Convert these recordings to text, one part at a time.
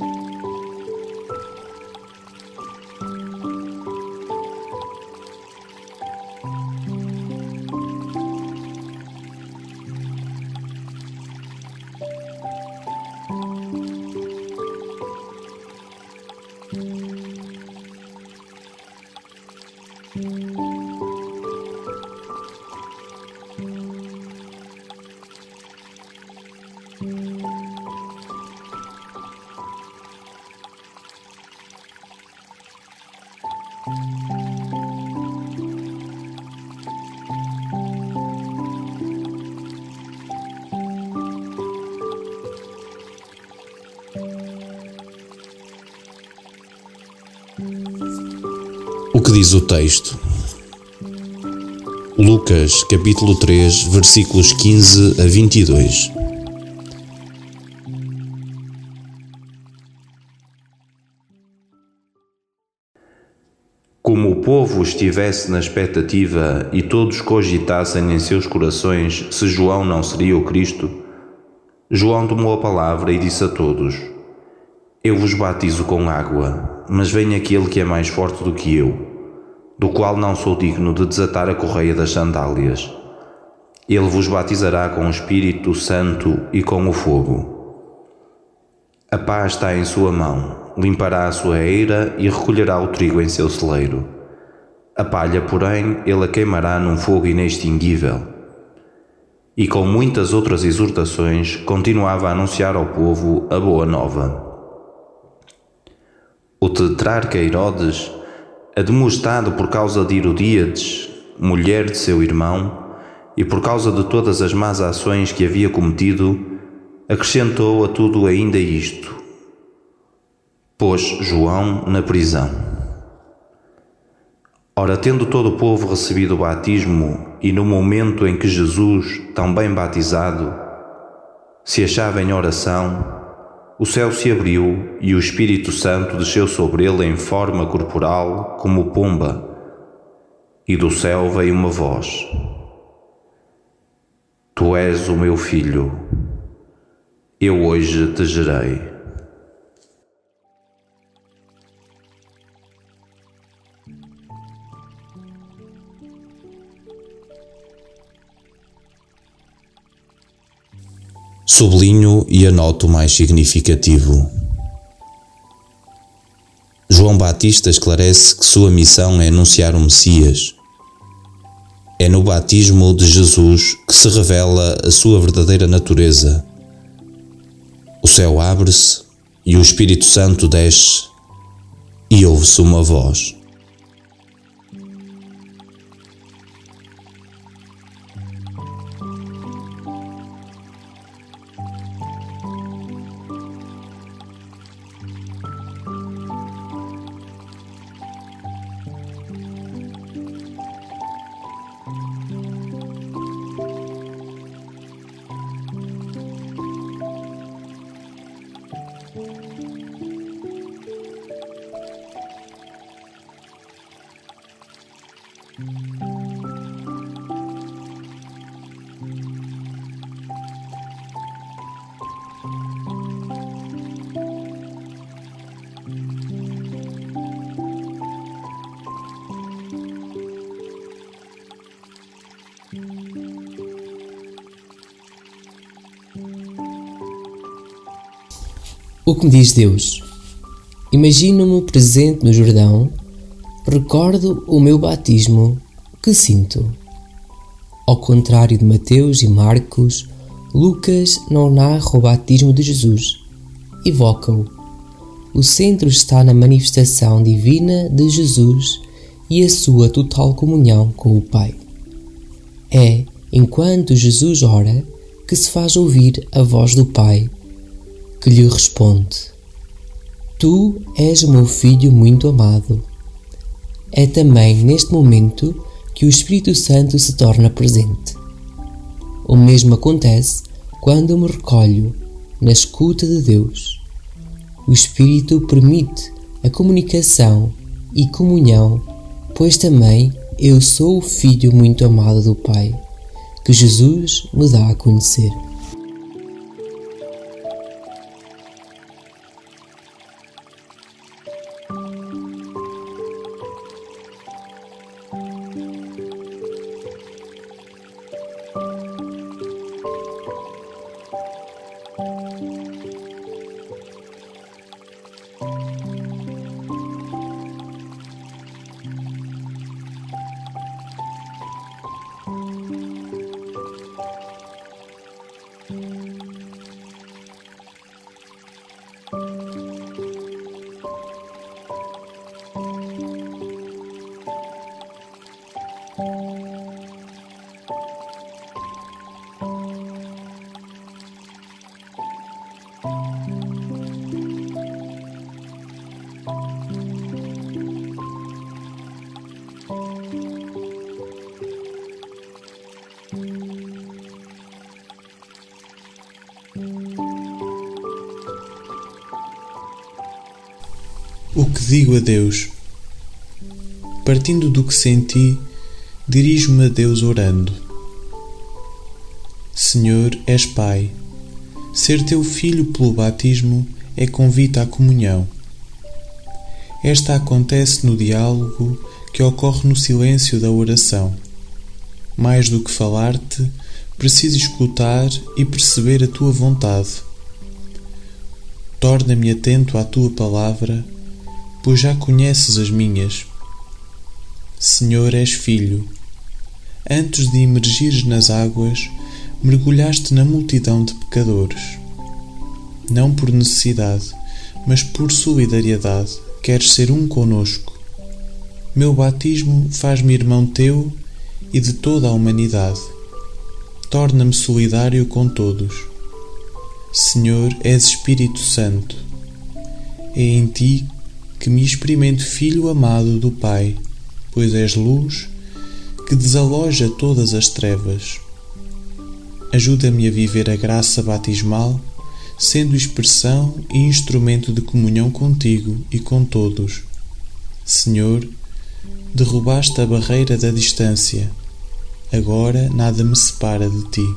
O diz o texto? Lucas, capítulo 3, versículos 15 a 22. Como o povo estivesse na expectativa e todos cogitassem em seus corações se João não seria o Cristo, João tomou a palavra e disse a todos: Eu vos batizo com água, mas vem aquele que é mais forte do que eu, do qual não sou digno de desatar a correia das sandálias. Ele vos batizará com o Espírito Santo e com o fogo. A paz está em sua mão, limpará a sua eira e recolherá o trigo em seu celeiro. A palha, porém, ele a queimará num fogo inextinguível. E com muitas outras exortações, continuava a anunciar ao povo a boa nova. O tetrarca Herodes, admoestado por causa de Herodíades, mulher de seu irmão, e por causa de todas as más ações que havia cometido, acrescentou a tudo ainda isto: pôs João na prisão. Ora, tendo todo o povo recebido o batismo, e no momento em que Jesus, tão bem batizado, se achava em oração, o céu se abriu e o Espírito Santo desceu sobre ele em forma corporal, como pomba, e do céu veio uma voz: Tu és o meu filho, eu hoje te gerei. Sublinho e anoto o mais significativo. João Batista esclarece que sua missão é anunciar o Messias. É no batismo de Jesus que se revela a sua verdadeira natureza. O céu abre-se e o Espírito Santo desce e ouve-se uma voz. O que me diz Deus? Imagino-me presente no Jordão, recordo o meu batismo, que sinto. Ao contrário de Mateus e Marcos, Lucas não narra o batismo de Jesus, evoca-o. O centro está na manifestação divina de Jesus e a sua total comunhão com o Pai. É, enquanto Jesus ora, que se faz ouvir a voz do Pai, que lhe responde: Tu és o meu filho muito amado. É também neste momento que o Espírito Santo se torna presente. O mesmo acontece quando me recolho na escuta de Deus. O Espírito permite a comunicação e comunhão, pois também eu sou o Filho muito amado do Pai, que Jesus me dá a conhecer. Digo a Deus? Partindo do que senti, dirijo-me a Deus orando. Senhor, és Pai. Ser teu filho pelo batismo é convite à comunhão. Esta acontece no diálogo que ocorre no silêncio da oração. Mais do que falar-te, preciso escutar e perceber a tua vontade. Torna-me atento à tua palavra pois já conheces as minhas. Senhor, és filho. Antes de emergires nas águas, mergulhaste na multidão de pecadores. Não por necessidade, mas por solidariedade, queres ser um conosco. Meu batismo faz-me irmão teu e de toda a humanidade. Torna-me solidário com todos. Senhor, és Espírito Santo. É em ti que me experimento filho amado do Pai, pois és luz que desaloja todas as trevas. Ajuda-me a viver a graça batismal, sendo expressão e instrumento de comunhão contigo e com todos. Senhor, derrubaste a barreira da distância. Agora nada me separa de ti.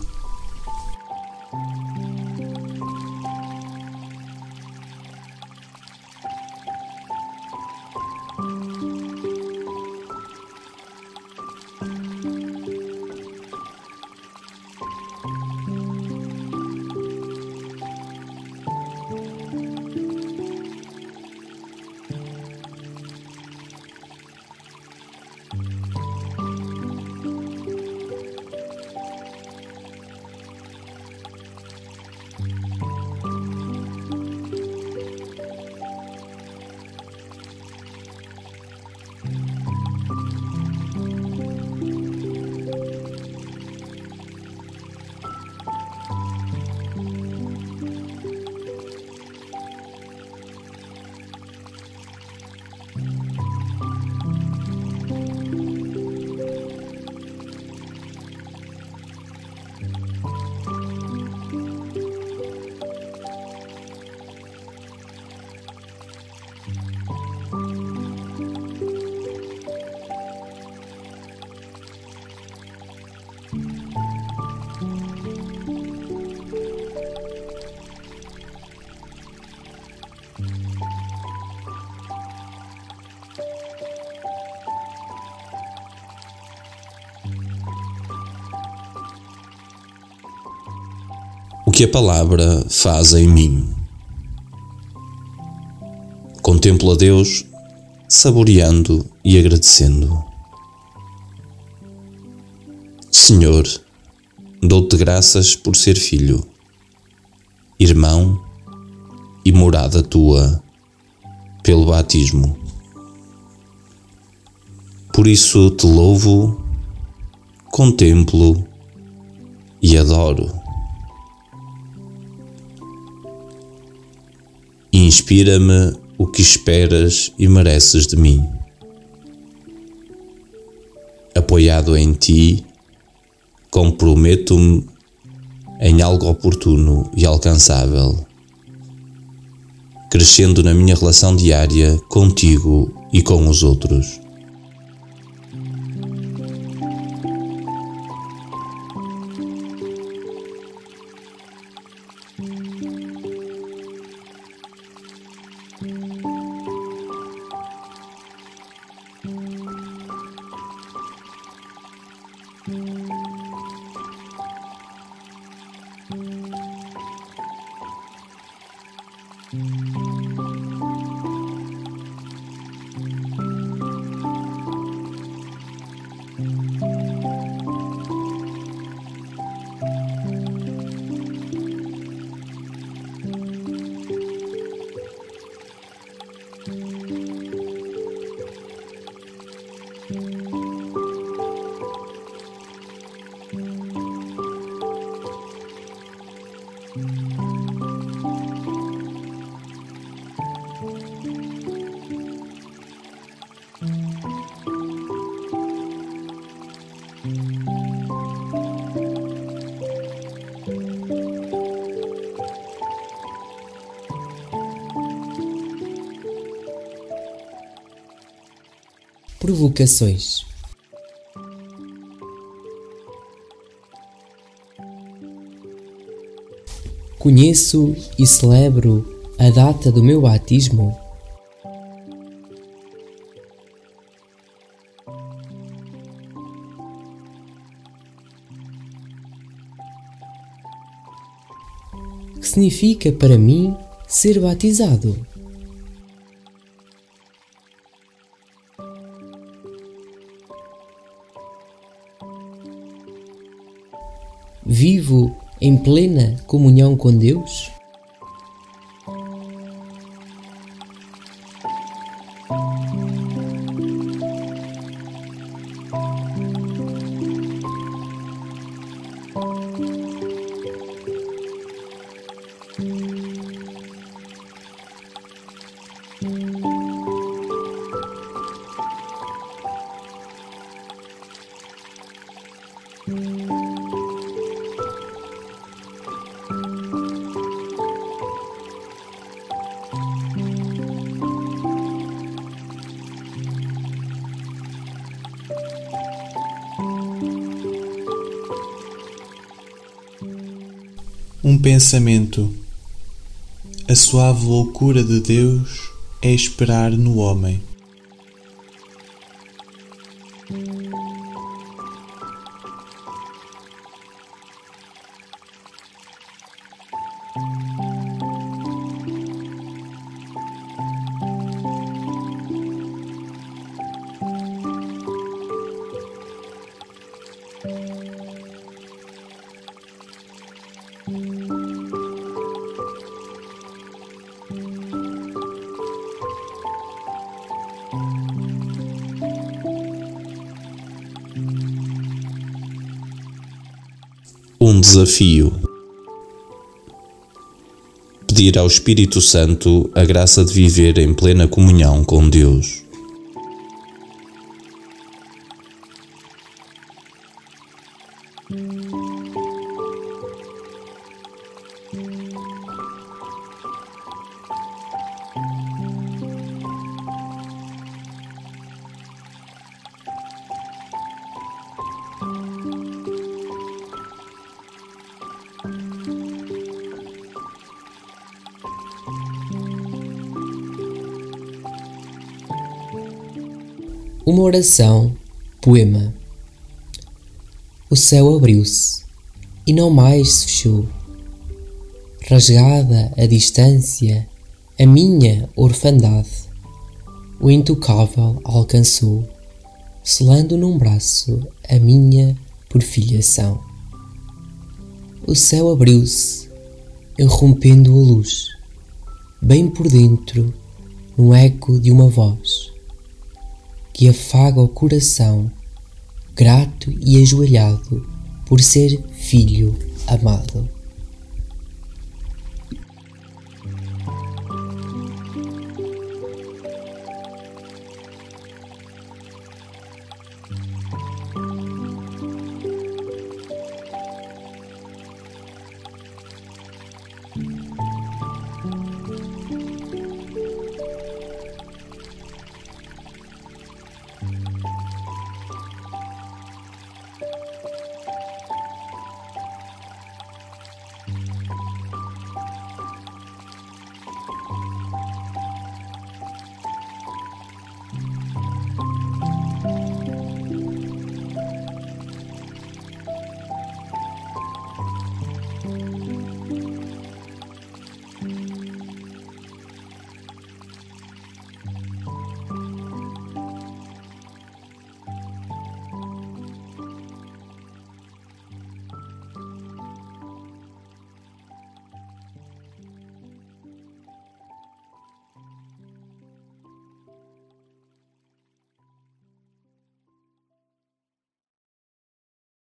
Que a palavra faz em mim. Contemplo a Deus, saboreando e agradecendo. Senhor, dou-te graças por ser filho, irmão e morada tua pelo batismo. Por isso te louvo, contemplo e adoro. Inspira-me o que esperas e mereces de mim. Apoiado em ti, comprometo-me em algo oportuno e alcançável, crescendo na minha relação diária contigo e com os outros. Provocações Conheço e celebro a data do meu batismo. Que significa para mim ser batizado? Vivo em plena comunhão com Deus? Pensamento. A suave loucura de Deus é esperar no homem. Um desafio. Pedir ao Espírito Santo a graça de viver em plena comunhão com Deus. Uma oração, poema. O céu abriu-se e não mais se fechou. Rasgada a distância, a minha orfandade, o intocável alcançou, selando num braço a minha porfilhação. o céu abriu-se, irrompendo a luz, bem por dentro, no eco de uma voz que afaga o coração, grato e ajoelhado por ser filho amado.